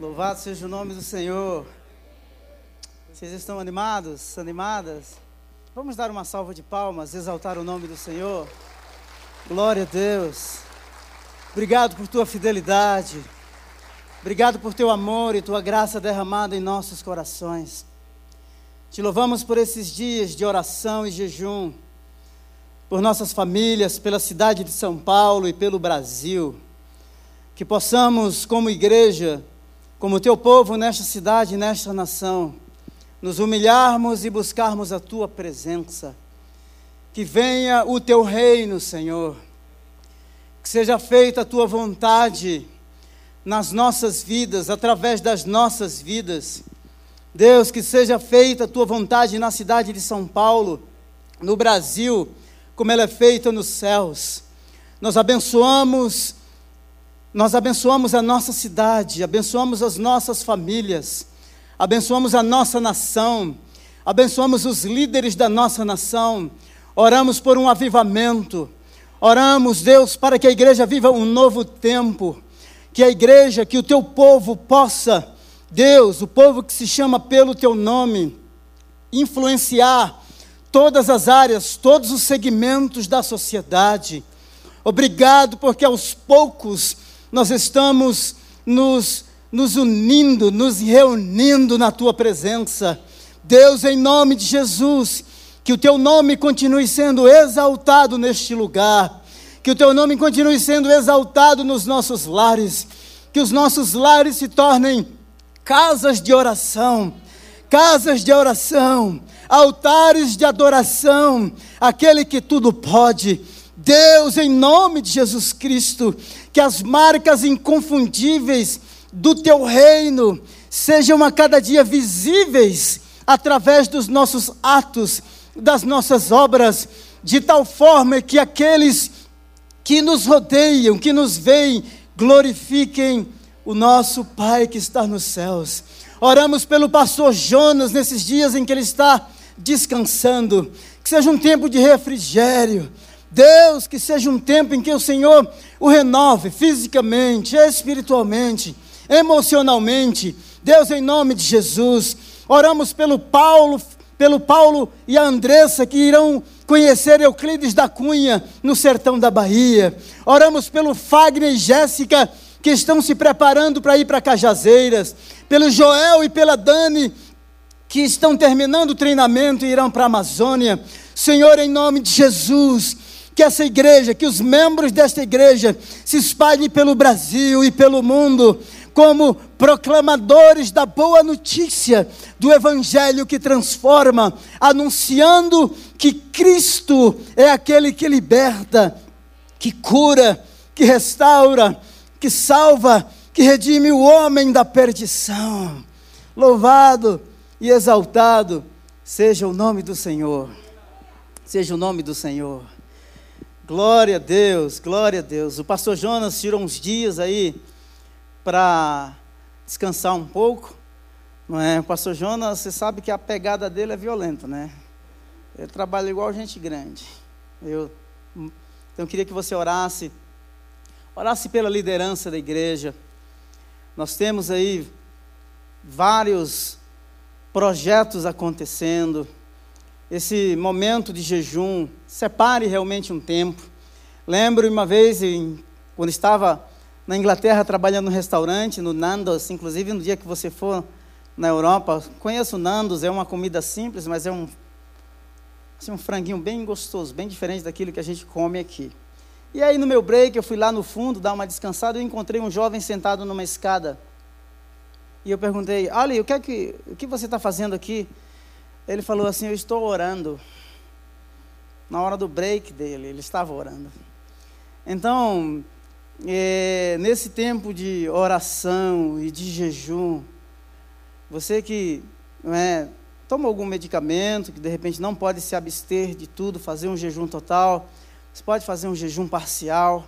Louvado seja o nome do Senhor. Vocês estão animados? Animadas? Vamos dar uma salva de palmas, exaltar o nome do Senhor. Glória a Deus. Obrigado por tua fidelidade. Obrigado por teu amor e tua graça derramada em nossos corações. Te louvamos por esses dias de oração e jejum, por nossas famílias, pela cidade de São Paulo e pelo Brasil. Que possamos, como igreja, como teu povo nesta cidade, nesta nação, nos humilharmos e buscarmos a tua presença. Que venha o teu reino, Senhor. Que seja feita a tua vontade nas nossas vidas, através das nossas vidas. Deus, que seja feita a tua vontade na cidade de São Paulo, no Brasil, como ela é feita nos céus. Nós abençoamos nós abençoamos a nossa cidade, abençoamos as nossas famílias, abençoamos a nossa nação, abençoamos os líderes da nossa nação, oramos por um avivamento, oramos, Deus, para que a igreja viva um novo tempo, que a igreja, que o teu povo possa, Deus, o povo que se chama pelo teu nome, influenciar todas as áreas, todos os segmentos da sociedade. Obrigado, porque aos poucos nós estamos nos, nos unindo, nos reunindo na tua presença. Deus, em nome de Jesus, que o teu nome continue sendo exaltado neste lugar, que o teu nome continue sendo exaltado nos nossos lares, que os nossos lares se tornem casas de oração, casas de oração, altares de adoração, aquele que tudo pode. Deus, em nome de Jesus Cristo, que as marcas inconfundíveis do teu reino sejam a cada dia visíveis através dos nossos atos, das nossas obras, de tal forma que aqueles que nos rodeiam, que nos veem, glorifiquem o nosso Pai que está nos céus. Oramos pelo pastor Jonas nesses dias em que ele está descansando, que seja um tempo de refrigério, Deus, que seja um tempo em que o Senhor o renove fisicamente, espiritualmente, emocionalmente. Deus, em nome de Jesus, oramos pelo Paulo, pelo Paulo e a Andressa que irão conhecer Euclides da Cunha no sertão da Bahia. Oramos pelo Fagner e Jéssica que estão se preparando para ir para Cajazeiras, pelo Joel e pela Dani que estão terminando o treinamento e irão para a Amazônia. Senhor, em nome de Jesus, que essa igreja, que os membros desta igreja se espalhem pelo Brasil e pelo mundo como proclamadores da boa notícia do evangelho que transforma, anunciando que Cristo é aquele que liberta, que cura, que restaura, que salva, que redime o homem da perdição. Louvado e exaltado seja o nome do Senhor. Seja o nome do Senhor. Glória a Deus, glória a Deus. O pastor Jonas tirou uns dias aí para descansar um pouco. Não é? O pastor Jonas, você sabe que a pegada dele é violenta, né? Ele trabalha igual gente grande. Eu, então eu queria que você orasse, orasse pela liderança da igreja. Nós temos aí vários projetos acontecendo esse momento de jejum, separe realmente um tempo. Lembro uma vez, em, quando estava na Inglaterra trabalhando no restaurante, no Nandos, inclusive no dia que você for na Europa, conheço o Nandos, é uma comida simples, mas é um, assim, um franguinho bem gostoso, bem diferente daquilo que a gente come aqui. E aí no meu break, eu fui lá no fundo dar uma descansada e encontrei um jovem sentado numa escada. E eu perguntei, Ali, o que, é que, o que você está fazendo aqui? Ele falou assim: Eu estou orando. Na hora do break dele, ele estava orando. Então, é, nesse tempo de oração e de jejum, você que é, toma algum medicamento, que de repente não pode se abster de tudo, fazer um jejum total, você pode fazer um jejum parcial,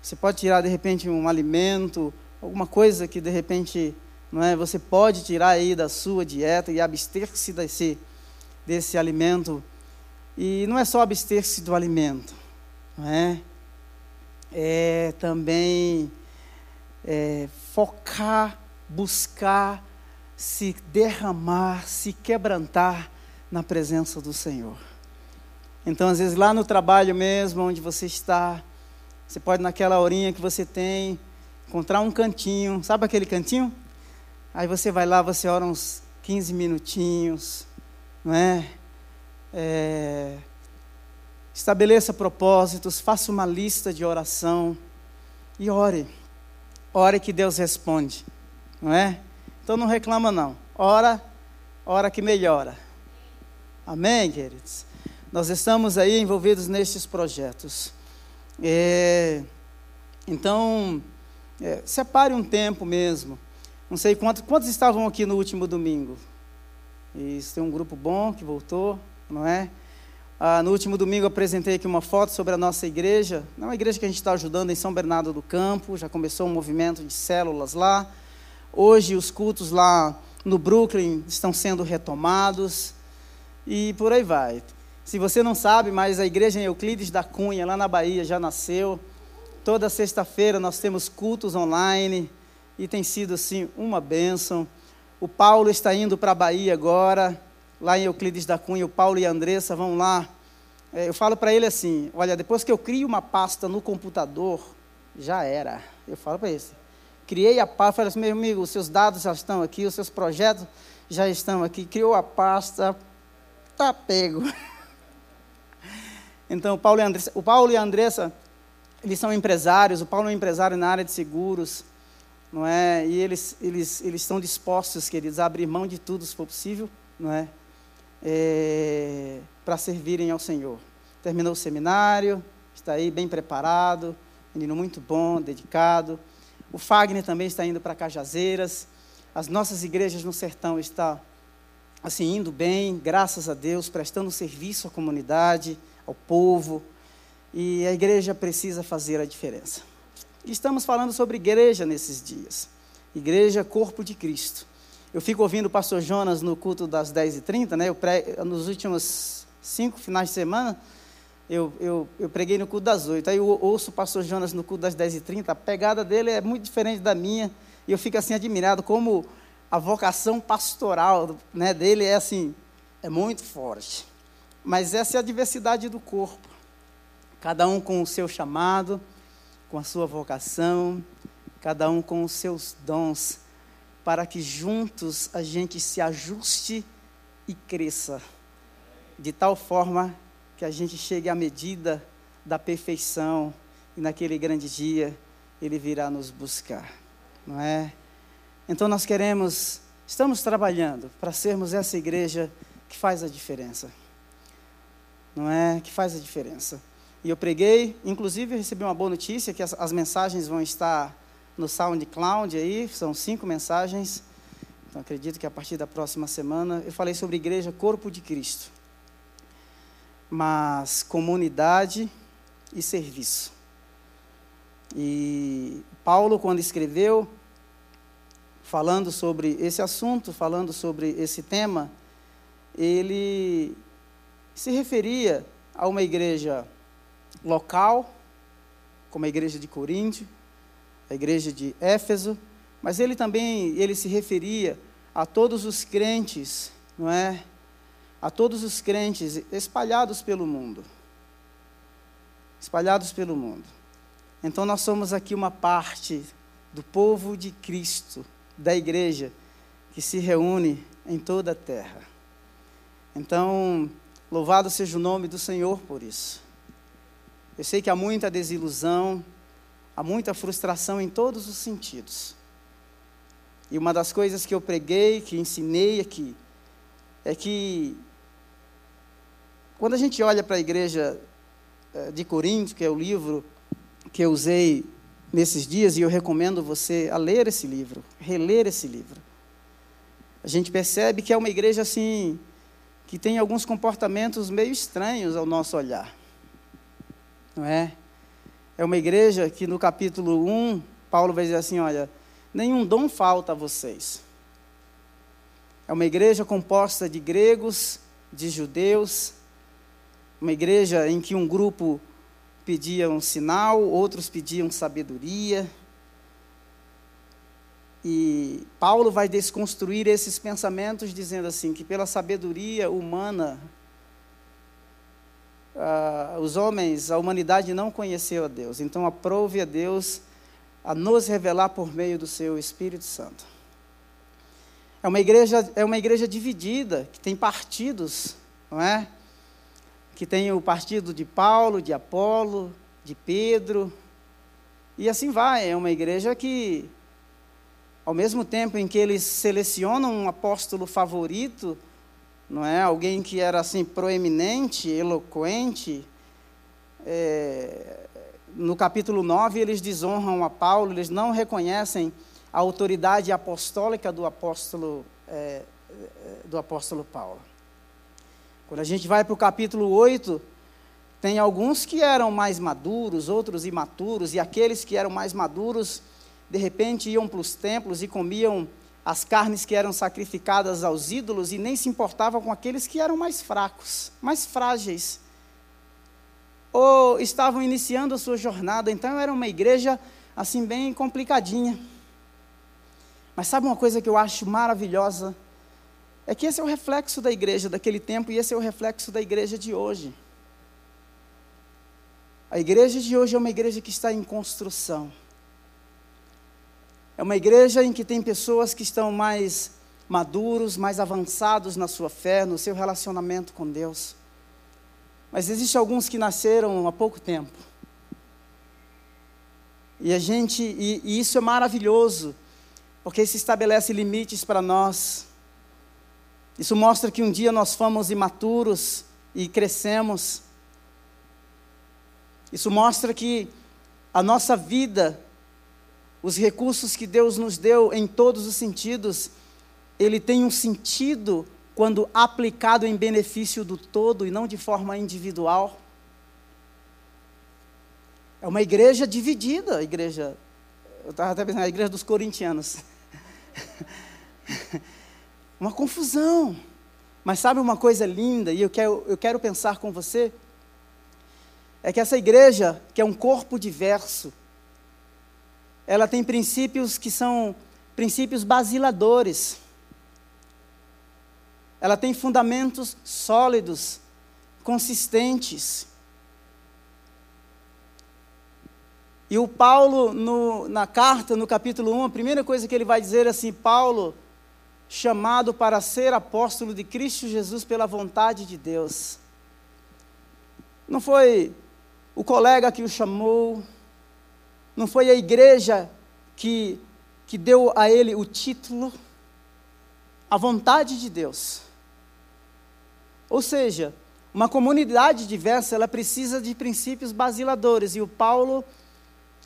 você pode tirar de repente um alimento, alguma coisa que de repente não é, você pode tirar aí da sua dieta e abster-se desse desse alimento. E não é só abster-se do alimento, não é? É também é, focar buscar se derramar, se quebrantar na presença do Senhor. Então, às vezes, lá no trabalho mesmo, onde você está, você pode, naquela horinha que você tem, encontrar um cantinho, sabe aquele cantinho? Aí você vai lá, você ora uns 15 minutinhos, não é? é estabeleça propósitos, faça uma lista de oração e ore. Ore que Deus responde, não é? Então não reclama não. Ora, ora que melhora. Amém, queridos? Nós estamos aí envolvidos nestes projetos. É, então, é, separe um tempo mesmo. Não sei quantos, quantos estavam aqui no último domingo. Isso, tem um grupo bom que voltou, não é? Ah, no último domingo apresentei aqui uma foto sobre a nossa igreja. É uma igreja que a gente está ajudando em São Bernardo do Campo. Já começou um movimento de células lá. Hoje os cultos lá no Brooklyn estão sendo retomados. E por aí vai. Se você não sabe, mas a igreja em Euclides da Cunha, lá na Bahia, já nasceu. Toda sexta-feira nós temos cultos online e tem sido assim uma bênção. O Paulo está indo para a Bahia agora lá em Euclides da Cunha, o Paulo e a Andressa vão lá. É, eu falo para ele assim: olha, depois que eu crio uma pasta no computador, já era. Eu falo para ele: criei a pasta, falei assim, meu amigo, os seus dados já estão aqui, os seus projetos já estão aqui, criou a pasta, tá pego. então, o Paulo, e a Andressa, o Paulo e a Andressa, eles são empresários, o Paulo é um empresário na área de seguros, não é? E eles, eles, eles estão dispostos, queridos, a abrir mão de tudo, se for possível, não é? é, para servirem ao Senhor. Terminou o seminário, está aí bem preparado, menino muito bom, dedicado. O Fagner também está indo para Cajazeiras. As nossas igrejas no sertão estão assim indo bem, graças a Deus, prestando serviço à comunidade, ao povo. E a igreja precisa fazer a diferença. Estamos falando sobre igreja nesses dias. Igreja, corpo de Cristo. Eu fico ouvindo o pastor Jonas no culto das 10h30, né? Pre... Nos últimos cinco finais de semana, eu, eu, eu preguei no culto das 8. Aí eu ouço o pastor Jonas no culto das 10h30. A pegada dele é muito diferente da minha. E eu fico assim admirado como a vocação pastoral né, dele é assim, é muito forte. Mas essa é a diversidade do corpo. Cada um com o seu chamado, com a sua vocação, cada um com os seus dons para que juntos a gente se ajuste e cresça, de tal forma que a gente chegue à medida da perfeição e naquele grande dia ele virá nos buscar, não é? Então nós queremos, estamos trabalhando para sermos essa igreja que faz a diferença, não é? Que faz a diferença. E eu preguei, inclusive recebi uma boa notícia que as, as mensagens vão estar no SoundCloud aí, são cinco mensagens. Então acredito que a partir da próxima semana eu falei sobre igreja, corpo de Cristo. Mas comunidade e serviço. E Paulo, quando escreveu, falando sobre esse assunto, falando sobre esse tema, ele se referia a uma igreja local, como a igreja de Coríntio, a igreja de Éfeso, mas ele também ele se referia a todos os crentes, não é? A todos os crentes espalhados pelo mundo. Espalhados pelo mundo. Então nós somos aqui uma parte do povo de Cristo, da igreja, que se reúne em toda a terra. Então, louvado seja o nome do Senhor por isso. Eu sei que há muita desilusão, há muita frustração em todos os sentidos. E uma das coisas que eu preguei, que ensinei aqui, é que quando a gente olha para a igreja eh, de Corinto, que é o livro que eu usei nesses dias, e eu recomendo você a ler esse livro, reler esse livro. A gente percebe que é uma igreja assim, que tem alguns comportamentos meio estranhos ao nosso olhar. Não é? É uma igreja que no capítulo 1, Paulo vai dizer assim: olha, nenhum dom falta a vocês. É uma igreja composta de gregos, de judeus, uma igreja em que um grupo pedia um sinal, outros pediam sabedoria. e Paulo vai desconstruir esses pensamentos dizendo assim que pela sabedoria humana uh, os homens, a humanidade não conheceu a Deus. Então aprove a Deus a nos revelar por meio do seu Espírito Santo. É uma igreja, é uma igreja dividida, que tem partidos, não é? Que tem o partido de Paulo, de Apolo, de Pedro, e assim vai. É uma igreja que ao mesmo tempo em que eles selecionam um apóstolo favorito, não é? Alguém que era assim proeminente, eloquente. É, no capítulo 9 eles desonram a Paulo, eles não reconhecem a autoridade apostólica do apóstolo é, do apóstolo Paulo. Quando a gente vai para o capítulo 8, tem alguns que eram mais maduros, outros imaturos, e aqueles que eram mais maduros de repente iam para os templos e comiam as carnes que eram sacrificadas aos ídolos e nem se importavam com aqueles que eram mais fracos, mais frágeis. Ou estavam iniciando a sua jornada, então era uma igreja assim bem complicadinha. Mas sabe uma coisa que eu acho maravilhosa? É que esse é o reflexo da igreja daquele tempo e esse é o reflexo da igreja de hoje. A igreja de hoje é uma igreja que está em construção. É uma igreja em que tem pessoas que estão mais maduros, mais avançados na sua fé, no seu relacionamento com Deus. Mas existem alguns que nasceram há pouco tempo. E a gente, e, e isso é maravilhoso, porque isso estabelece limites para nós. Isso mostra que um dia nós fomos imaturos e crescemos. Isso mostra que a nossa vida os recursos que Deus nos deu em todos os sentidos, ele tem um sentido quando aplicado em benefício do todo e não de forma individual. É uma igreja dividida, a igreja. Eu estava até pensando, a igreja dos corintianos. uma confusão. Mas sabe uma coisa linda, e eu quero, eu quero pensar com você? É que essa igreja, que é um corpo diverso, ela tem princípios que são princípios basiladores. Ela tem fundamentos sólidos, consistentes. E o Paulo, no, na carta, no capítulo 1, a primeira coisa que ele vai dizer é assim: Paulo, chamado para ser apóstolo de Cristo Jesus pela vontade de Deus. Não foi o colega que o chamou, não foi a igreja que, que deu a ele o título, a vontade de Deus. Ou seja, uma comunidade diversa, ela precisa de princípios basiladores. E o Paulo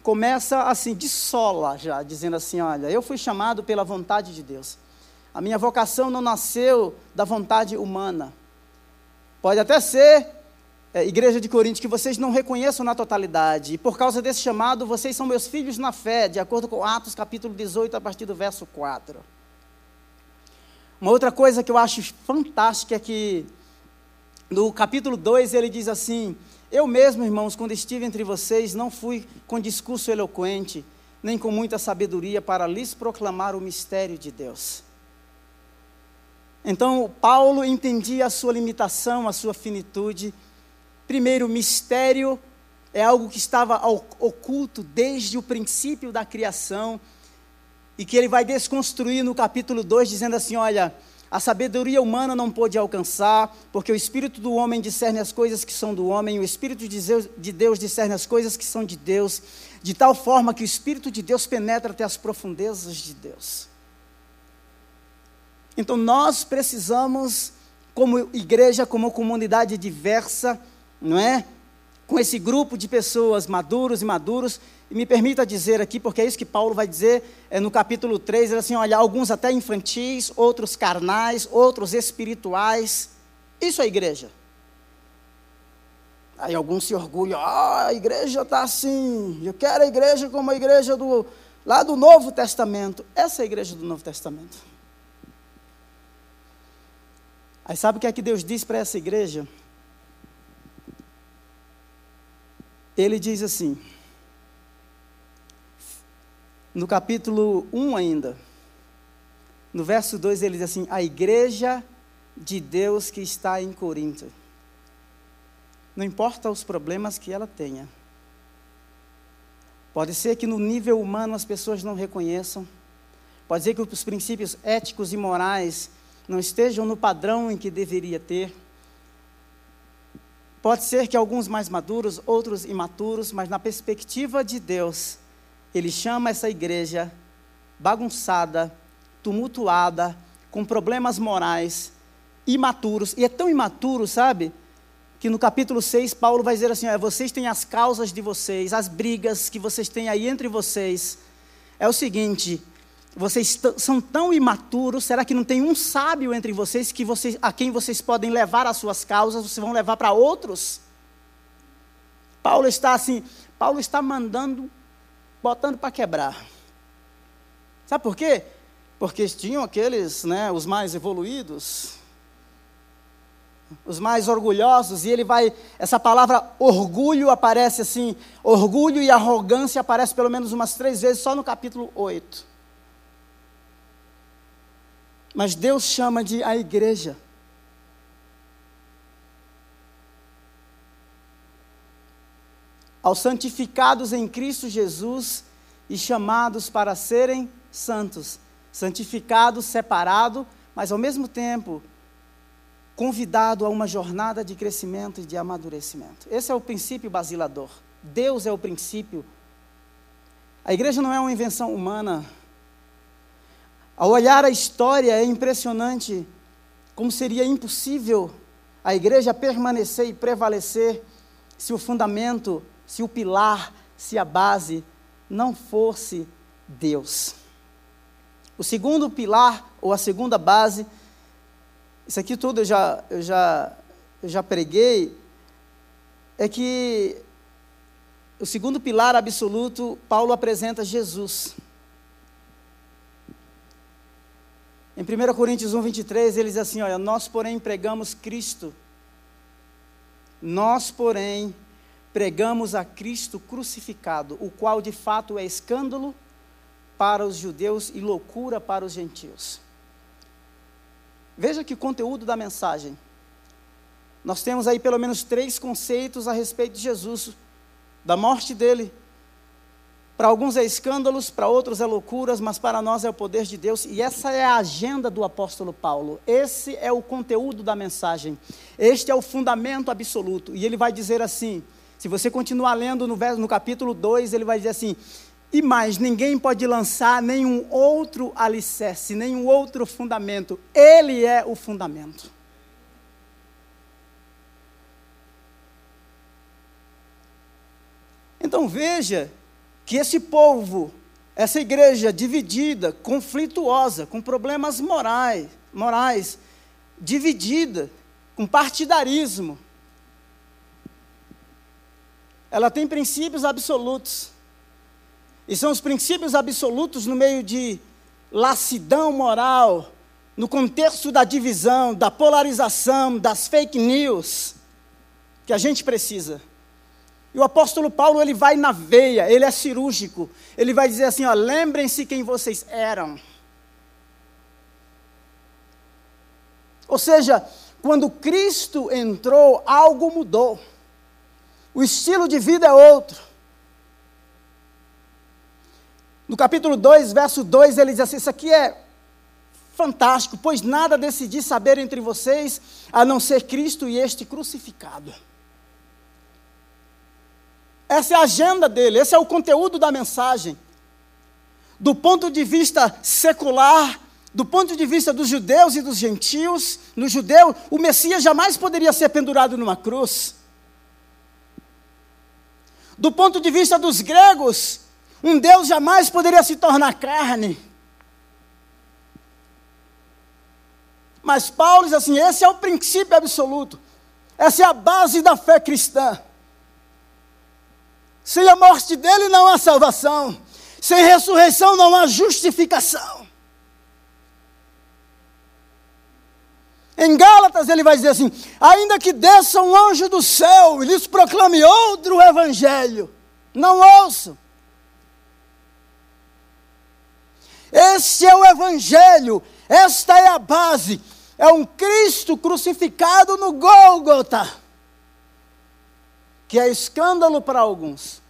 começa assim, de sola já, dizendo assim: Olha, eu fui chamado pela vontade de Deus. A minha vocação não nasceu da vontade humana. Pode até ser é, igreja de Corinto, que vocês não reconheçam na totalidade. E por causa desse chamado, vocês são meus filhos na fé, de acordo com Atos capítulo 18, a partir do verso 4. Uma outra coisa que eu acho fantástica é que no capítulo 2 ele diz assim: Eu mesmo, irmãos, quando estive entre vocês, não fui com discurso eloquente, nem com muita sabedoria para lhes proclamar o mistério de Deus. Então, Paulo entendia a sua limitação, a sua finitude, Primeiro, mistério é algo que estava oculto desde o princípio da criação e que ele vai desconstruir no capítulo 2, dizendo assim: olha, a sabedoria humana não pôde alcançar, porque o espírito do homem discerne as coisas que são do homem, o espírito de Deus, de Deus discerne as coisas que são de Deus, de tal forma que o espírito de Deus penetra até as profundezas de Deus. Então nós precisamos, como igreja, como comunidade diversa, não é? Com esse grupo de pessoas maduros e maduros, e me permita dizer aqui, porque é isso que Paulo vai dizer é, no capítulo 3, ele assim, olha, alguns até infantis, outros carnais, outros espirituais. Isso é igreja. Aí alguns se orgulham, ah, a igreja está assim, eu quero a igreja como a igreja do, lá do Novo Testamento. Essa é a igreja do Novo Testamento. Aí sabe o que é que Deus diz para essa igreja? Ele diz assim: no capítulo 1 ainda, no verso 2, ele diz assim: A igreja de Deus que está em Corinto. Não importa os problemas que ela tenha. Pode ser que no nível humano as pessoas não reconheçam. Pode ser que os princípios éticos e morais não estejam no padrão em que deveria ter. Pode ser que alguns mais maduros, outros imaturos, mas na perspectiva de Deus, Ele chama essa igreja bagunçada, tumultuada, com problemas morais, imaturos, e é tão imaturo, sabe? Que no capítulo 6, Paulo vai dizer assim: vocês têm as causas de vocês, as brigas que vocês têm aí entre vocês. É o seguinte, vocês são tão imaturos, será que não tem um sábio entre vocês que vocês, a quem vocês podem levar as suas causas, vocês vão levar para outros? Paulo está assim, Paulo está mandando, botando para quebrar. Sabe por quê? Porque tinham aqueles, né, os mais evoluídos, os mais orgulhosos, e ele vai, essa palavra orgulho aparece assim, orgulho e arrogância aparece pelo menos umas três vezes só no capítulo 8. Mas Deus chama de a igreja. Aos santificados em Cristo Jesus e chamados para serem santos, santificado, separado, mas ao mesmo tempo convidado a uma jornada de crescimento e de amadurecimento. Esse é o princípio basilador. Deus é o princípio. A igreja não é uma invenção humana, ao olhar a história, é impressionante como seria impossível a igreja permanecer e prevalecer se o fundamento, se o pilar, se a base não fosse Deus. O segundo pilar, ou a segunda base, isso aqui tudo eu já, eu já, eu já preguei, é que o segundo pilar absoluto, Paulo apresenta Jesus. Em 1 Coríntios 1, 23, ele diz assim: Olha, nós, porém, pregamos Cristo. Nós, porém, pregamos a Cristo crucificado, o qual de fato é escândalo para os judeus e loucura para os gentios. Veja que conteúdo da mensagem. Nós temos aí pelo menos três conceitos a respeito de Jesus, da morte dele, para alguns é escândalos, para outros é loucuras, mas para nós é o poder de Deus. E essa é a agenda do apóstolo Paulo. Esse é o conteúdo da mensagem. Este é o fundamento absoluto. E ele vai dizer assim: se você continuar lendo no, verso, no capítulo 2, ele vai dizer assim: e mais, ninguém pode lançar nenhum outro alicerce, nenhum outro fundamento. Ele é o fundamento. Então veja que esse povo, essa igreja dividida, conflituosa, com problemas morais, morais, dividida, com partidarismo, ela tem princípios absolutos. E são os princípios absolutos no meio de lassidão moral, no contexto da divisão, da polarização, das fake news, que a gente precisa. E o apóstolo Paulo, ele vai na veia, ele é cirúrgico. Ele vai dizer assim, ó, lembrem-se quem vocês eram. Ou seja, quando Cristo entrou, algo mudou. O estilo de vida é outro. No capítulo 2, verso 2, ele diz assim: Isso aqui é fantástico, pois nada decidi saber entre vocês a não ser Cristo e este crucificado. Essa é a agenda dele, esse é o conteúdo da mensagem. Do ponto de vista secular, do ponto de vista dos judeus e dos gentios, no judeu, o Messias jamais poderia ser pendurado numa cruz. Do ponto de vista dos gregos, um Deus jamais poderia se tornar carne. Mas Paulo diz assim: esse é o princípio absoluto, essa é a base da fé cristã. Sem a morte dele não há salvação. Sem ressurreição não há justificação. Em Gálatas ele vai dizer assim: ainda que desça um anjo do céu e lhes proclame outro evangelho, não ouçam. Este é o Evangelho, esta é a base. É um Cristo crucificado no Gólgota, que é escândalo para alguns,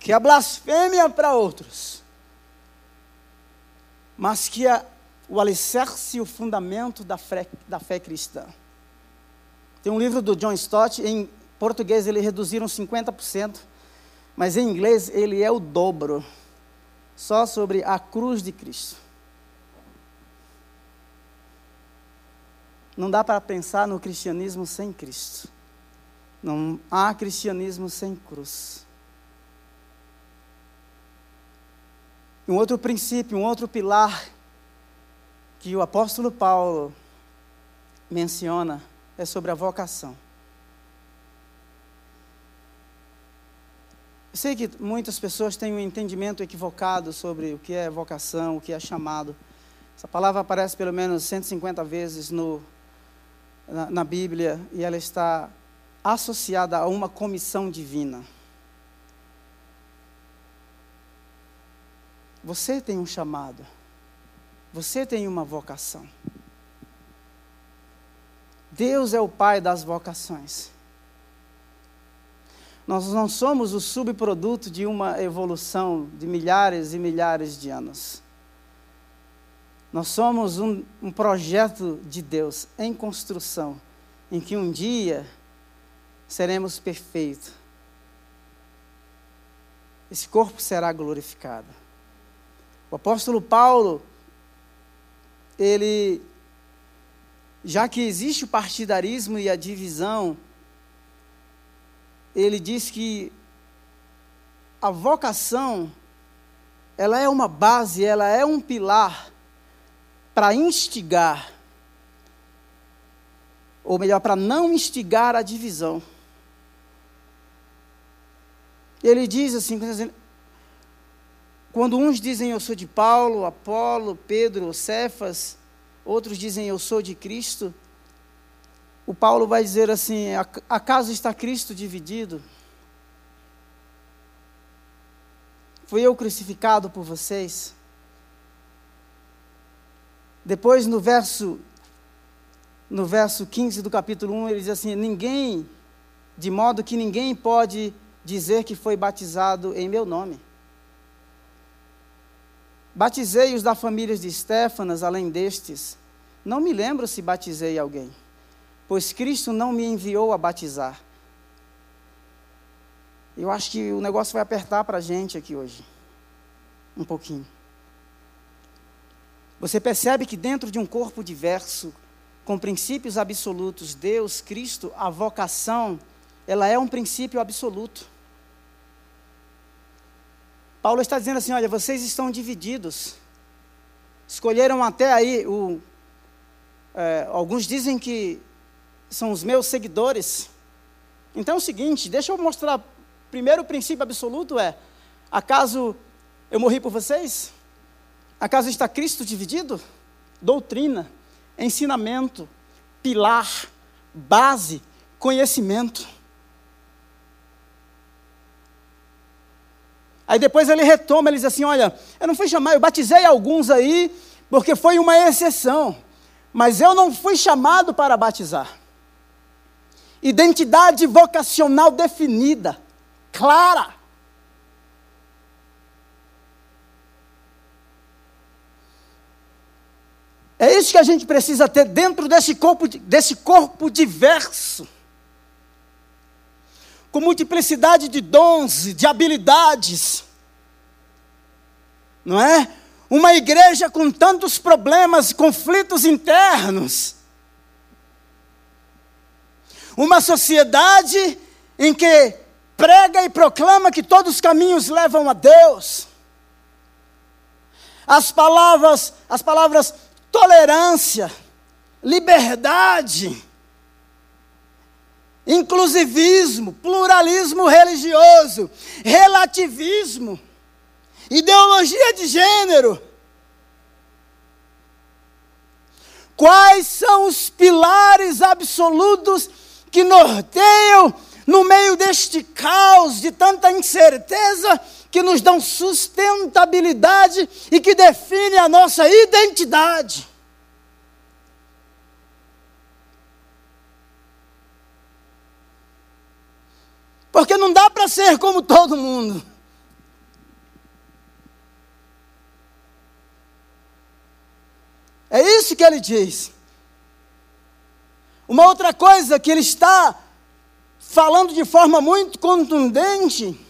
que é blasfêmia para outros, mas que é o alicerce e o fundamento da fé, da fé cristã. Tem um livro do John Stott, em português ele reduziram 50%, mas em inglês ele é o dobro, só sobre a cruz de Cristo. Não dá para pensar no cristianismo sem Cristo. Não há cristianismo sem cruz. Um outro princípio, um outro pilar que o apóstolo Paulo menciona é sobre a vocação. Eu sei que muitas pessoas têm um entendimento equivocado sobre o que é vocação, o que é chamado. Essa palavra aparece pelo menos 150 vezes no, na, na Bíblia e ela está associada a uma comissão divina. Você tem um chamado. Você tem uma vocação. Deus é o Pai das vocações. Nós não somos o subproduto de uma evolução de milhares e milhares de anos. Nós somos um, um projeto de Deus em construção, em que um dia seremos perfeitos. Esse corpo será glorificado. O apóstolo Paulo, ele já que existe o partidarismo e a divisão, ele diz que a vocação, ela é uma base, ela é um pilar para instigar, ou melhor, para não instigar a divisão. Ele diz assim, quando uns dizem eu sou de Paulo, Apolo, Pedro, Cefas, outros dizem eu sou de Cristo. O Paulo vai dizer assim: acaso está Cristo dividido? Fui eu crucificado por vocês? Depois no verso no verso 15 do capítulo 1, ele diz assim: ninguém, de modo que ninguém pode dizer que foi batizado em meu nome. Batizei os da família de Stefanas, além destes. Não me lembro se batizei alguém, pois Cristo não me enviou a batizar. Eu acho que o negócio vai apertar para a gente aqui hoje. Um pouquinho. Você percebe que dentro de um corpo diverso, com princípios absolutos, Deus, Cristo, a vocação, ela é um princípio absoluto. Paulo está dizendo assim: olha, vocês estão divididos. Escolheram até aí o. É, alguns dizem que são os meus seguidores. Então é o seguinte, deixa eu mostrar. Primeiro o princípio absoluto é: acaso eu morri por vocês? Acaso está Cristo dividido? Doutrina, ensinamento, pilar, base, conhecimento. Aí depois ele retoma, ele diz assim: Olha, eu não fui chamar, eu batizei alguns aí, porque foi uma exceção, mas eu não fui chamado para batizar. Identidade vocacional definida, clara. É isso que a gente precisa ter dentro desse corpo, desse corpo diverso com multiplicidade de dons, de habilidades. Não é? Uma igreja com tantos problemas, conflitos internos. Uma sociedade em que prega e proclama que todos os caminhos levam a Deus. As palavras, as palavras tolerância, liberdade, inclusivismo, pluralismo religioso, relativismo, ideologia de gênero. Quais são os pilares absolutos que norteiam no meio deste caos de tanta incerteza que nos dão sustentabilidade e que definem a nossa identidade. Porque não dá para ser como todo mundo. É isso que ele diz. Uma outra coisa que ele está falando de forma muito contundente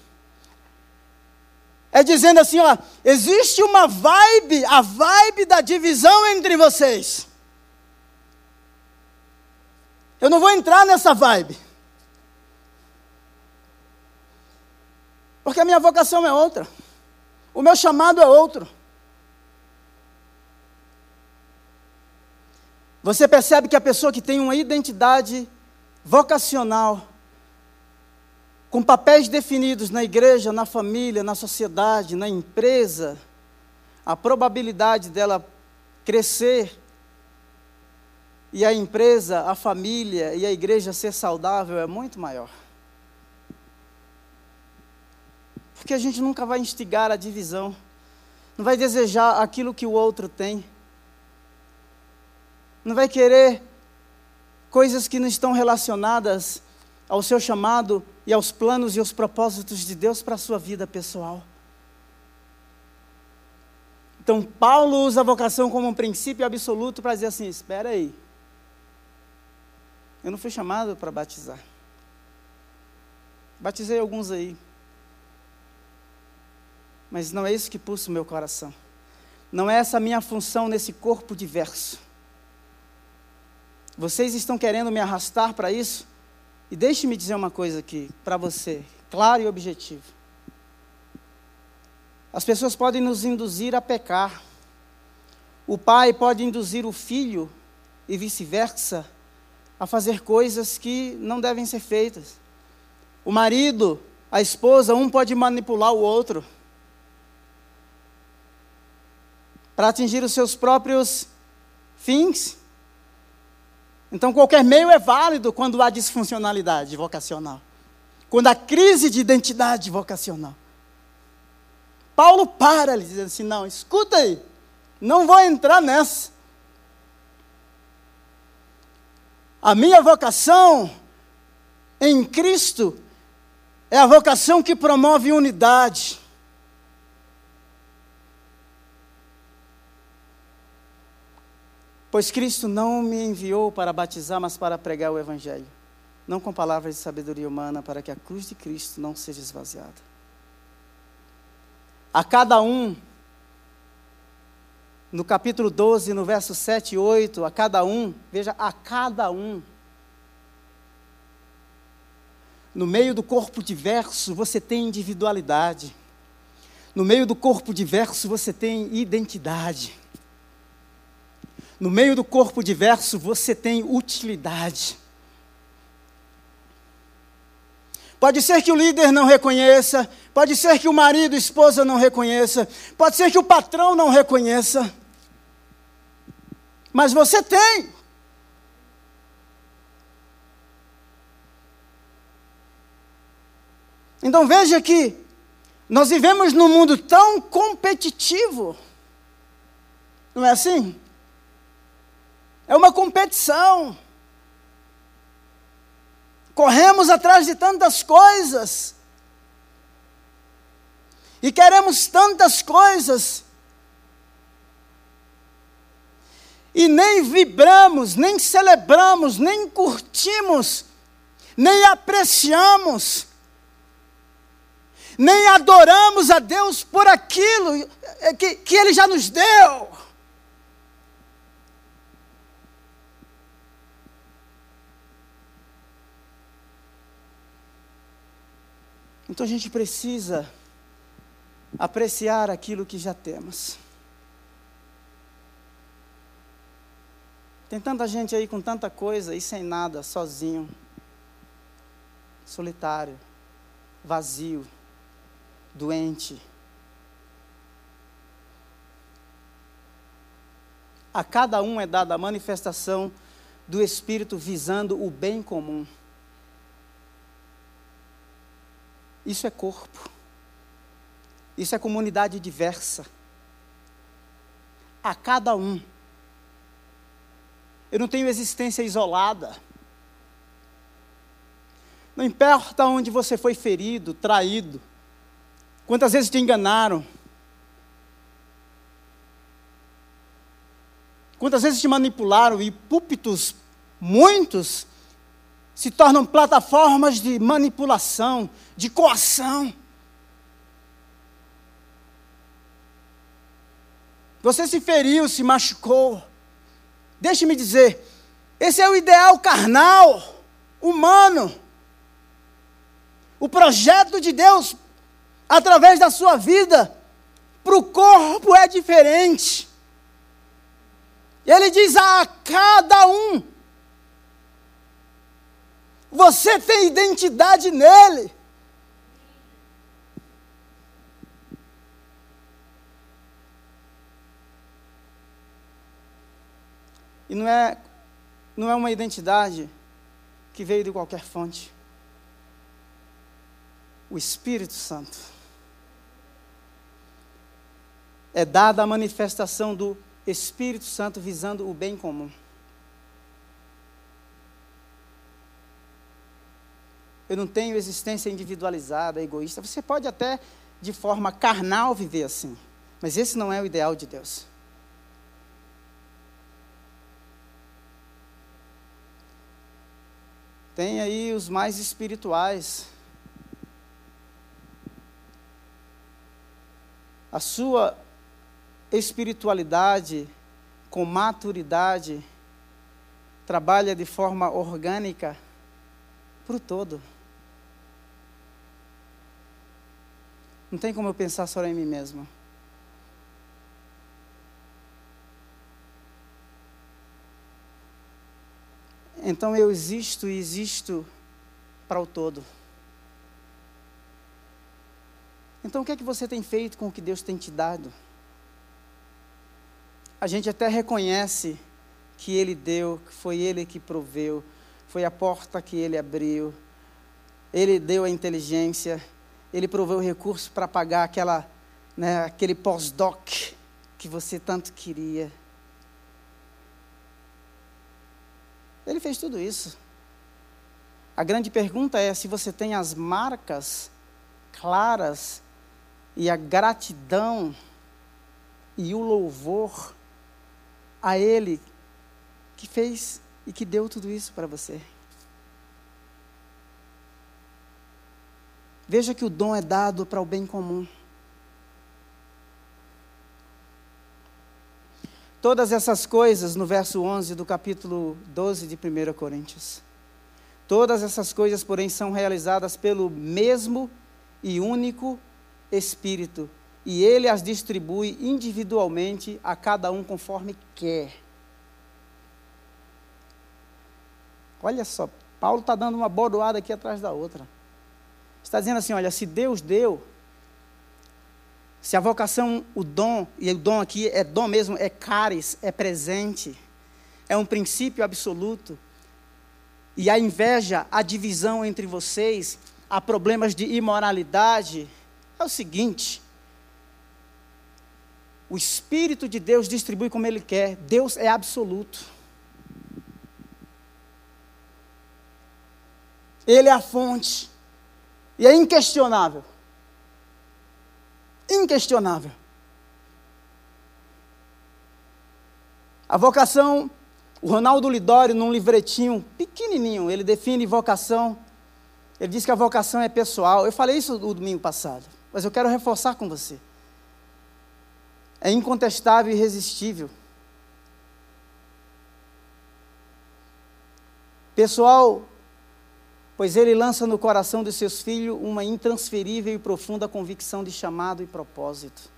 é dizendo assim, ó, existe uma vibe, a vibe da divisão entre vocês. Eu não vou entrar nessa vibe. Porque a minha vocação é outra. O meu chamado é outro. Você percebe que a pessoa que tem uma identidade vocacional, com papéis definidos na igreja, na família, na sociedade, na empresa, a probabilidade dela crescer e a empresa, a família e a igreja ser saudável é muito maior. Porque a gente nunca vai instigar a divisão, não vai desejar aquilo que o outro tem, não vai querer coisas que não estão relacionadas ao seu chamado e aos planos e aos propósitos de Deus para a sua vida pessoal. Então, Paulo usa a vocação como um princípio absoluto para dizer assim: espera aí, eu não fui chamado para batizar. Batizei alguns aí, mas não é isso que pulsa o meu coração. Não é essa a minha função nesse corpo diverso. Vocês estão querendo me arrastar para isso? E deixe-me dizer uma coisa aqui para você, claro e objetivo. As pessoas podem nos induzir a pecar. O pai pode induzir o filho e vice-versa a fazer coisas que não devem ser feitas. O marido, a esposa, um pode manipular o outro. Para atingir os seus próprios fins. Então, qualquer meio é válido quando há disfuncionalidade vocacional, quando há crise de identidade vocacional. Paulo para, ele diz assim: não, escuta aí, não vou entrar nessa. A minha vocação em Cristo é a vocação que promove unidade. Pois Cristo não me enviou para batizar, mas para pregar o Evangelho, não com palavras de sabedoria humana, para que a cruz de Cristo não seja esvaziada. A cada um, no capítulo 12, no verso 7 e 8, a cada um, veja, a cada um, no meio do corpo diverso, você tem individualidade. No meio do corpo diverso, você tem identidade. No meio do corpo diverso, você tem utilidade. Pode ser que o líder não reconheça, pode ser que o marido, esposa não reconheça, pode ser que o patrão não reconheça. Mas você tem. Então veja que nós vivemos num mundo tão competitivo. Não é assim? É uma competição. Corremos atrás de tantas coisas. E queremos tantas coisas. E nem vibramos, nem celebramos, nem curtimos, nem apreciamos, nem adoramos a Deus por aquilo que, que Ele já nos deu. Então a gente precisa apreciar aquilo que já temos. Tem tanta gente aí com tanta coisa e sem nada, sozinho, solitário, vazio, doente. A cada um é dada a manifestação do Espírito visando o bem comum. Isso é corpo. Isso é comunidade diversa. A cada um. Eu não tenho existência isolada. Não importa onde você foi ferido, traído, quantas vezes te enganaram, quantas vezes te manipularam e púlpitos, muitos, se tornam plataformas de manipulação, de coação. Você se feriu, se machucou. Deixe-me dizer, esse é o ideal carnal, humano. O projeto de Deus, através da sua vida, para o corpo é diferente. Ele diz a cada um você tem identidade nele. E não é, não é uma identidade que veio de qualquer fonte. O Espírito Santo. É dada a manifestação do Espírito Santo visando o bem comum. Eu não tenho existência individualizada, egoísta. Você pode até, de forma carnal, viver assim, mas esse não é o ideal de Deus. Tem aí os mais espirituais. A sua espiritualidade com maturidade trabalha de forma orgânica para o todo. Não tem como eu pensar só em mim mesmo. Então eu existo e existo para o todo. Então o que é que você tem feito com o que Deus tem te dado? A gente até reconhece que Ele deu, que foi Ele que proveu, foi a porta que Ele abriu, Ele deu a inteligência, ele proveu recurso para pagar aquela, né, aquele pós-doc que você tanto queria. Ele fez tudo isso. A grande pergunta é se você tem as marcas claras e a gratidão e o louvor a Ele que fez e que deu tudo isso para você. Veja que o dom é dado para o bem comum. Todas essas coisas, no verso 11 do capítulo 12 de 1 Coríntios. Todas essas coisas, porém, são realizadas pelo mesmo e único Espírito, e ele as distribui individualmente a cada um conforme quer. Olha só, Paulo está dando uma bordoada aqui atrás da outra. Está dizendo assim: olha, se Deus deu, se a vocação, o dom, e o dom aqui é dom mesmo, é caris, é presente, é um princípio absoluto, e a inveja, a divisão entre vocês, há problemas de imoralidade, é o seguinte: o Espírito de Deus distribui como Ele quer, Deus é absoluto. Ele é a fonte. E é inquestionável. Inquestionável. A vocação, o Ronaldo Lidório, num livretinho pequenininho, ele define vocação. Ele diz que a vocação é pessoal. Eu falei isso no domingo passado, mas eu quero reforçar com você. É incontestável e irresistível. Pessoal, pois ele lança no coração de seus filhos uma intransferível e profunda convicção de chamado e propósito.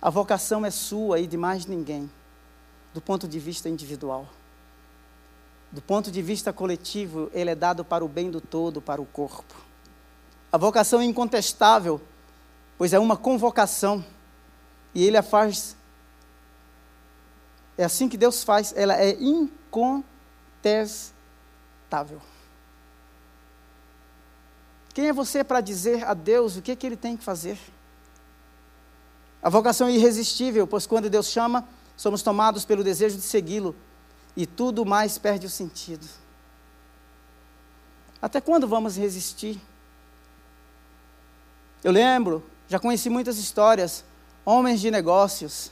A vocação é sua e de mais ninguém, do ponto de vista individual. Do ponto de vista coletivo, ele é dado para o bem do todo, para o corpo. A vocação é incontestável, pois é uma convocação, e ele a faz. É assim que Deus faz, ela é incontestável detestável. O Quem é você para dizer a Deus o que, que ele tem que fazer? A vocação é irresistível, pois quando Deus chama, somos tomados pelo desejo de segui-lo e tudo mais perde o sentido. Até quando vamos resistir? Eu lembro, já conheci muitas histórias, homens de negócios,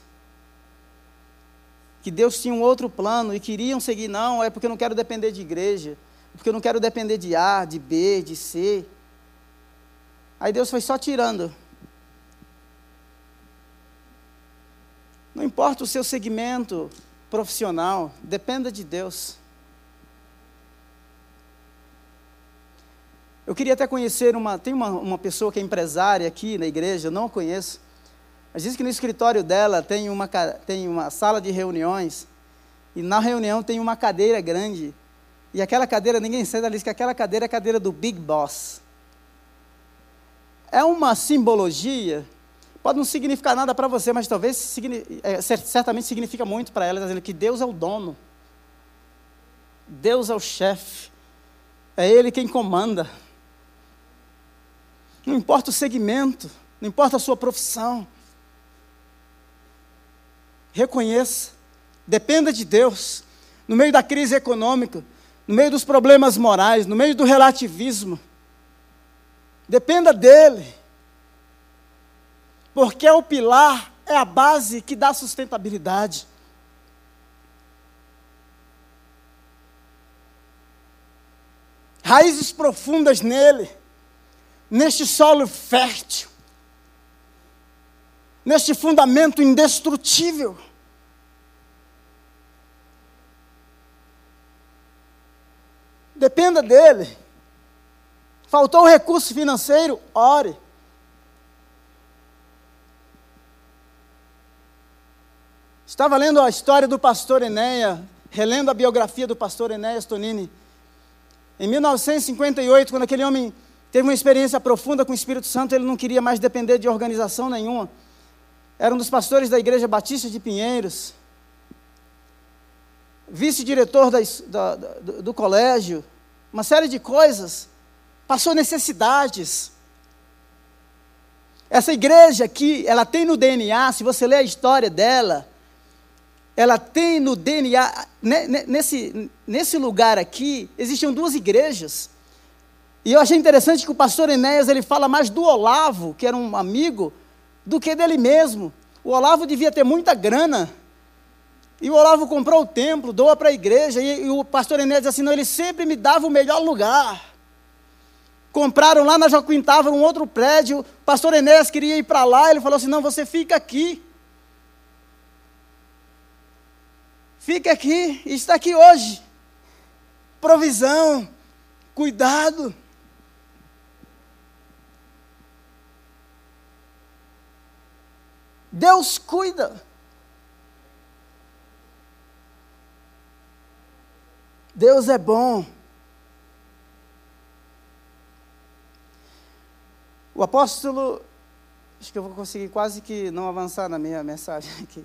que Deus tinha um outro plano e queriam seguir, não, é porque eu não quero depender de igreja, é porque eu não quero depender de A, de B, de C. Aí Deus foi só tirando. Não importa o seu segmento profissional, dependa de Deus. Eu queria até conhecer uma. Tem uma, uma pessoa que é empresária aqui na igreja, eu não a conheço. Diz que no escritório dela tem uma, tem uma sala de reuniões. E na reunião tem uma cadeira grande. E aquela cadeira, ninguém senta ali, diz que aquela cadeira é a cadeira do Big Boss. É uma simbologia, pode não significar nada para você, mas talvez é, certamente significa muito para ela, dizendo que Deus é o dono. Deus é o chefe. É Ele quem comanda. Não importa o segmento, não importa a sua profissão. Reconheça, dependa de Deus. No meio da crise econômica, no meio dos problemas morais, no meio do relativismo, dependa dEle. Porque é o pilar, é a base que dá sustentabilidade. Raízes profundas nele neste solo fértil, neste fundamento indestrutível. Dependa dele. Faltou recurso financeiro? Ore. Estava lendo a história do pastor Enéia, relendo a biografia do pastor Enéas Tonini. Em 1958, quando aquele homem Teve uma experiência profunda com o Espírito Santo, ele não queria mais depender de organização nenhuma. Era um dos pastores da Igreja Batista de Pinheiros, vice-diretor do, do colégio, uma série de coisas. Passou necessidades. Essa igreja aqui, ela tem no DNA, se você ler a história dela, ela tem no DNA, nesse, nesse lugar aqui, existiam duas igrejas. E eu achei interessante que o pastor Enéas ele fala mais do Olavo, que era um amigo, do que dele mesmo. O Olavo devia ter muita grana. E o Olavo comprou o templo, doa para a igreja. E, e, o pastor Enéas disse assim: não, ele sempre me dava o melhor lugar. Compraram lá na Joaquim Távora um outro prédio. O pastor Enéas queria ir para lá. Ele falou assim: não, você fica aqui. Fica aqui. Está aqui hoje. Provisão, cuidado. Deus cuida. Deus é bom. O apóstolo, acho que eu vou conseguir quase que não avançar na minha mensagem aqui.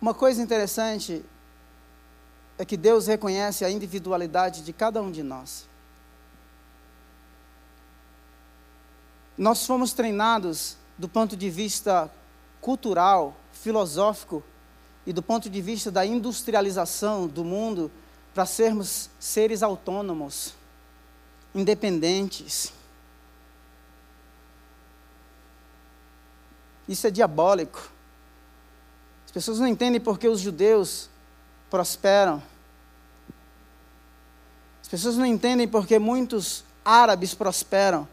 Uma coisa interessante é que Deus reconhece a individualidade de cada um de nós. Nós fomos treinados do ponto de vista cultural, filosófico e do ponto de vista da industrialização do mundo para sermos seres autônomos, independentes. Isso é diabólico. As pessoas não entendem porque os judeus prosperam. As pessoas não entendem porque muitos árabes prosperam.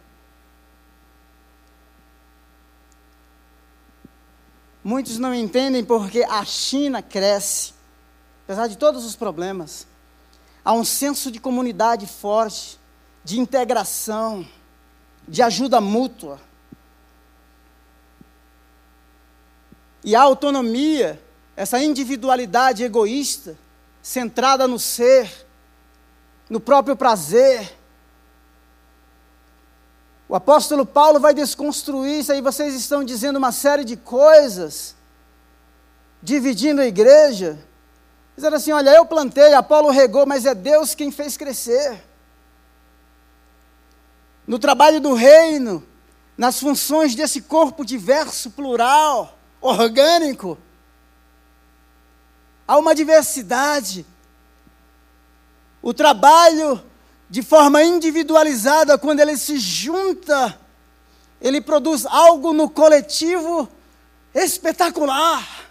Muitos não entendem porque a China cresce, apesar de todos os problemas. Há um senso de comunidade forte, de integração, de ajuda mútua. E a autonomia, essa individualidade egoísta, centrada no ser, no próprio prazer, o apóstolo Paulo vai desconstruir isso aí. Vocês estão dizendo uma série de coisas, dividindo a igreja. Dizer assim: olha, eu plantei, Apolo regou, mas é Deus quem fez crescer. No trabalho do reino, nas funções desse corpo diverso, plural, orgânico, há uma diversidade. O trabalho de forma individualizada, quando ele se junta, ele produz algo no coletivo espetacular.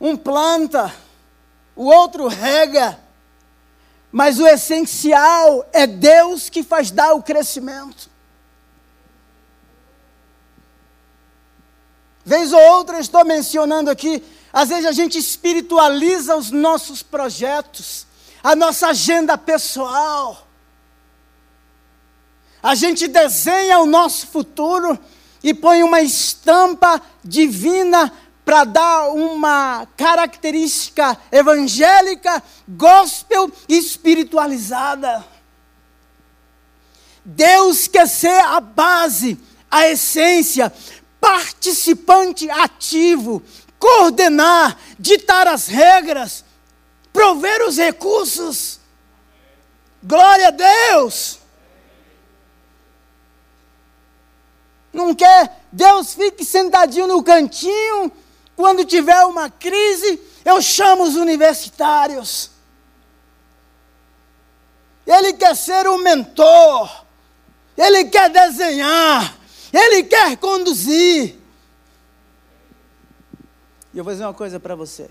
Um planta, o outro rega, mas o essencial é Deus que faz dar o crescimento. Vez ou outra estou mencionando aqui às vezes a gente espiritualiza os nossos projetos, a nossa agenda pessoal. A gente desenha o nosso futuro e põe uma estampa divina para dar uma característica evangélica, gospel espiritualizada. Deus quer ser a base, a essência, participante ativo, coordenar, ditar as regras, prover os recursos. Glória a Deus! Não quer? Deus fique sentadinho no cantinho. Quando tiver uma crise, eu chamo os universitários. Ele quer ser o mentor. Ele quer desenhar. Ele quer conduzir. E eu vou dizer uma coisa para você.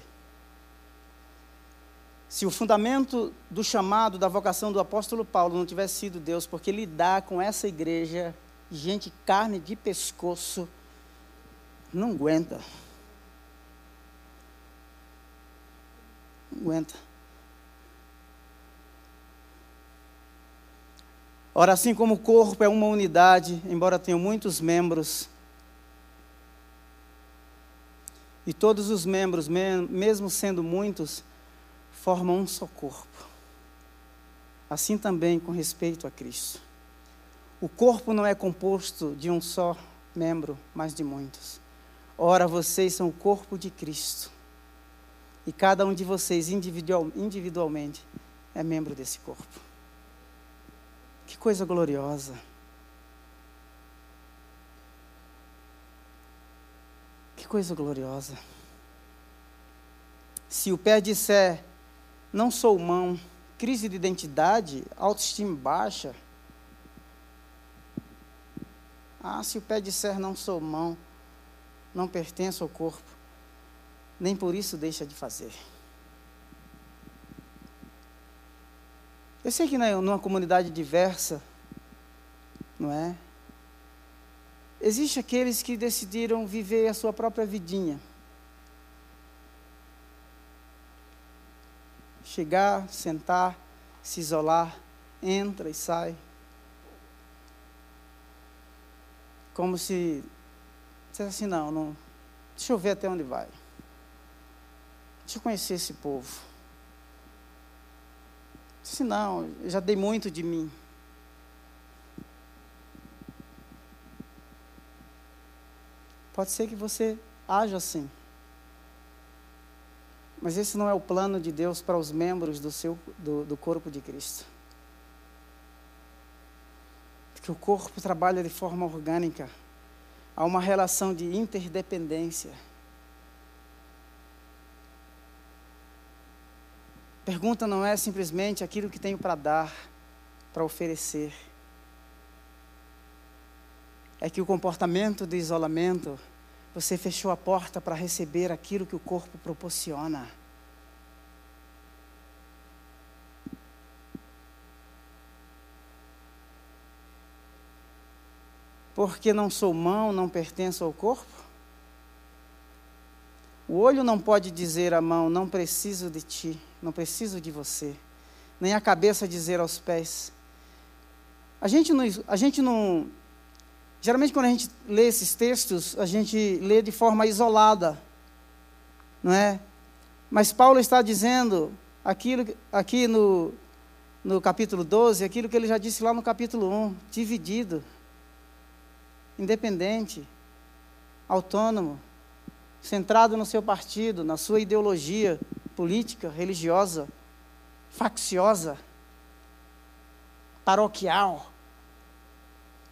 Se o fundamento do chamado, da vocação do apóstolo Paulo não tivesse sido Deus, porque lidar com essa igreja, gente carne de pescoço, não aguenta. Não aguenta. Ora, assim como o corpo é uma unidade, embora tenha muitos membros, E todos os membros, mesmo sendo muitos, formam um só corpo. Assim também com respeito a Cristo. O corpo não é composto de um só membro, mas de muitos. Ora, vocês são o corpo de Cristo. E cada um de vocês individual, individualmente é membro desse corpo. Que coisa gloriosa. Coisa gloriosa. Se o pé disser, não sou mão, crise de identidade, autoestima baixa. Ah, se o pé disser, não sou mão, não pertenço ao corpo, nem por isso deixa de fazer. Eu sei que numa comunidade diversa, não é? Existem aqueles que decidiram viver a sua própria vidinha. Chegar, sentar, se isolar, entra e sai. Como se dissesse assim, não, não, deixa eu ver até onde vai. Deixa eu conhecer esse povo. Disse, não, já dei muito de mim. Pode ser que você haja assim. Mas esse não é o plano de Deus para os membros do, seu, do, do corpo de Cristo. Porque o corpo trabalha de forma orgânica. Há uma relação de interdependência. Pergunta não é simplesmente aquilo que tenho para dar, para oferecer. É que o comportamento de isolamento você fechou a porta para receber aquilo que o corpo proporciona. Porque não sou mão, não pertenço ao corpo? O olho não pode dizer à mão: Não preciso de ti, não preciso de você. Nem a cabeça dizer aos pés. A gente não, a gente não Geralmente, quando a gente lê esses textos, a gente lê de forma isolada, não é? Mas Paulo está dizendo aquilo aqui no, no capítulo 12, aquilo que ele já disse lá no capítulo 1, dividido, independente, autônomo. centrado no seu partido, na sua ideologia política, religiosa, facciosa, paroquial,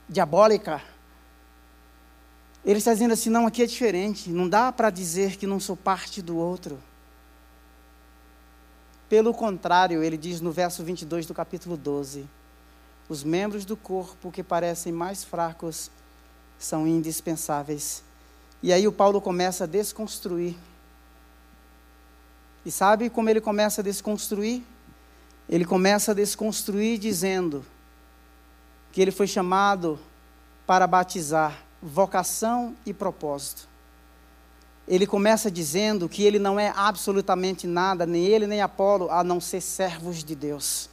diabólica. Ele está dizendo assim: não, aqui é diferente, não dá para dizer que não sou parte do outro. Pelo contrário, ele diz no verso 22 do capítulo 12: os membros do corpo que parecem mais fracos são indispensáveis. E aí o Paulo começa a desconstruir. E sabe como ele começa a desconstruir? Ele começa a desconstruir dizendo que ele foi chamado para batizar vocação e propósito. Ele começa dizendo que ele não é absolutamente nada, nem ele nem Apolo, a não ser servos de Deus.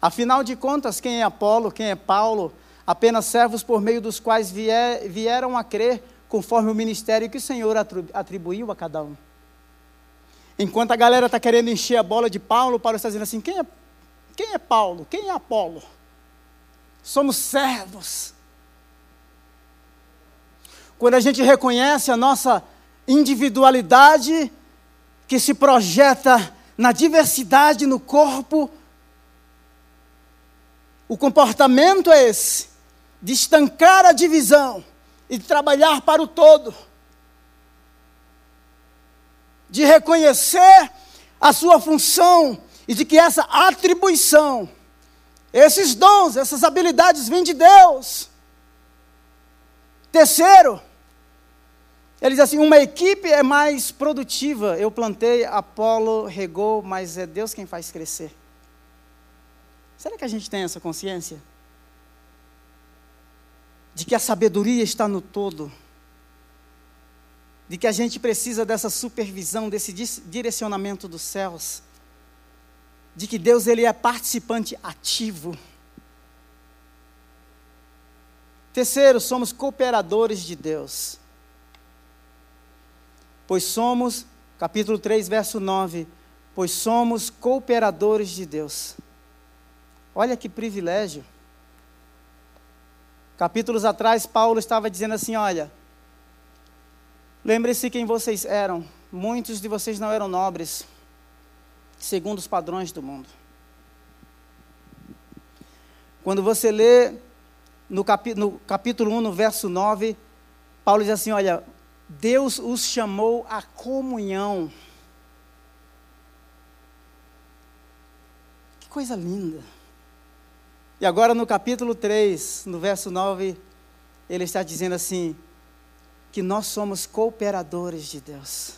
Afinal de contas, quem é Apolo, quem é Paulo? Apenas servos por meio dos quais vier, vieram a crer conforme o ministério que o Senhor atribuiu a cada um. Enquanto a galera está querendo encher a bola de Paulo, Paulo está dizendo assim: quem é, quem é Paulo? Quem é Apolo? Somos servos. Quando a gente reconhece a nossa individualidade, que se projeta na diversidade no corpo, o comportamento é esse, de estancar a divisão e trabalhar para o todo, de reconhecer a sua função e de que essa atribuição, esses dons, essas habilidades vêm de Deus. Terceiro, ele diz assim: uma equipe é mais produtiva. Eu plantei, Apolo regou, mas é Deus quem faz crescer. Será que a gente tem essa consciência? De que a sabedoria está no todo, de que a gente precisa dessa supervisão, desse direcionamento dos céus, de que Deus ele é participante ativo. Terceiro, somos cooperadores de Deus. Pois somos, capítulo 3, verso 9, pois somos cooperadores de Deus. Olha que privilégio. Capítulos atrás, Paulo estava dizendo assim: Olha, lembre-se quem vocês eram. Muitos de vocês não eram nobres, segundo os padrões do mundo. Quando você lê no, capi, no capítulo 1, no verso 9, Paulo diz assim: Olha, Deus os chamou à comunhão. Que coisa linda. E agora no capítulo 3, no verso 9, ele está dizendo assim: que nós somos cooperadores de Deus.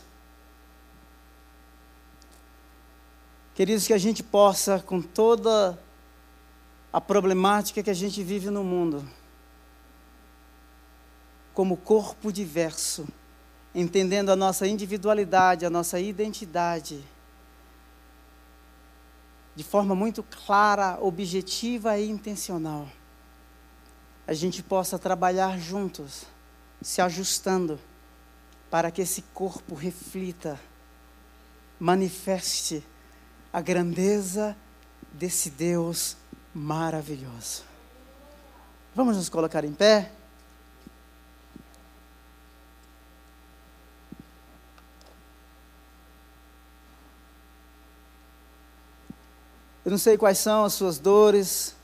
Queridos, que a gente possa, com toda a problemática que a gente vive no mundo, como corpo diverso, entendendo a nossa individualidade, a nossa identidade, de forma muito clara, objetiva e intencional, a gente possa trabalhar juntos, se ajustando, para que esse corpo reflita, manifeste a grandeza desse Deus maravilhoso. Vamos nos colocar em pé? Eu não sei quais são as suas dores,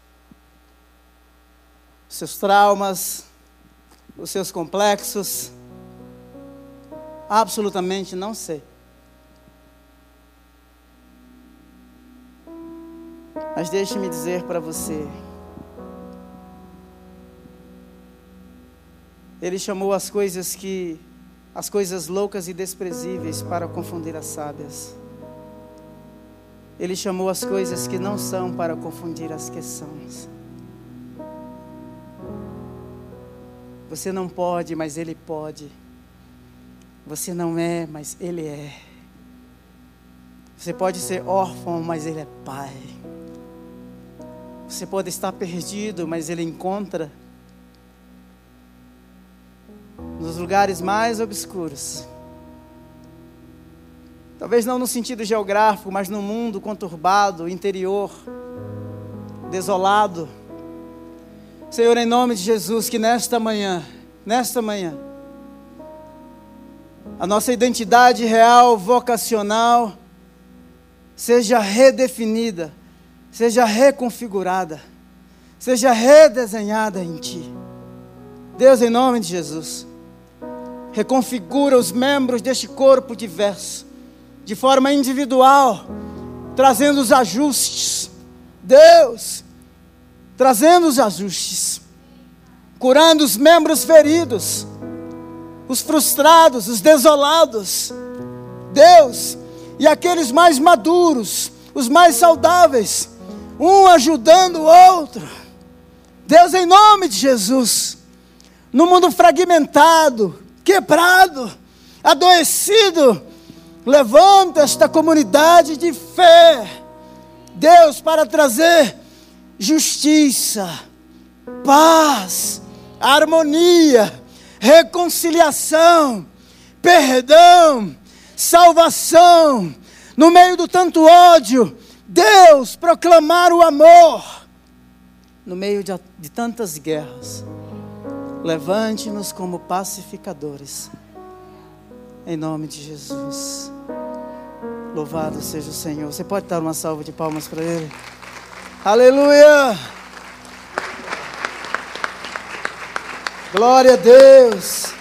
os seus traumas, os seus complexos. Absolutamente não sei. Mas deixe-me dizer para você. Ele chamou as coisas que as coisas loucas e desprezíveis para confundir as sábias. Ele chamou as coisas que não são para confundir as que são. Você não pode, mas Ele pode. Você não é, mas Ele é. Você pode ser órfão, mas Ele é Pai. Você pode estar perdido, mas Ele encontra. Nos lugares mais obscuros. Talvez não no sentido geográfico, mas no mundo conturbado, interior, desolado. Senhor, em nome de Jesus, que nesta manhã, nesta manhã, a nossa identidade real, vocacional, seja redefinida, seja reconfigurada, seja redesenhada em Ti. Deus, em nome de Jesus, reconfigura os membros deste corpo diverso, de forma individual, trazendo os ajustes. Deus, trazendo os ajustes, curando os membros feridos, os frustrados, os desolados. Deus, e aqueles mais maduros, os mais saudáveis, um ajudando o outro. Deus, em nome de Jesus, no mundo fragmentado, quebrado, adoecido, levanta esta comunidade de fé, Deus, para trazer justiça, paz, harmonia, reconciliação, perdão, salvação, no meio do tanto ódio, Deus proclamar o amor, no meio de, de tantas guerras. Levante-nos como pacificadores, em nome de Jesus. Louvado seja o Senhor. Você pode dar uma salva de palmas para Ele? Aleluia! Glória a Deus!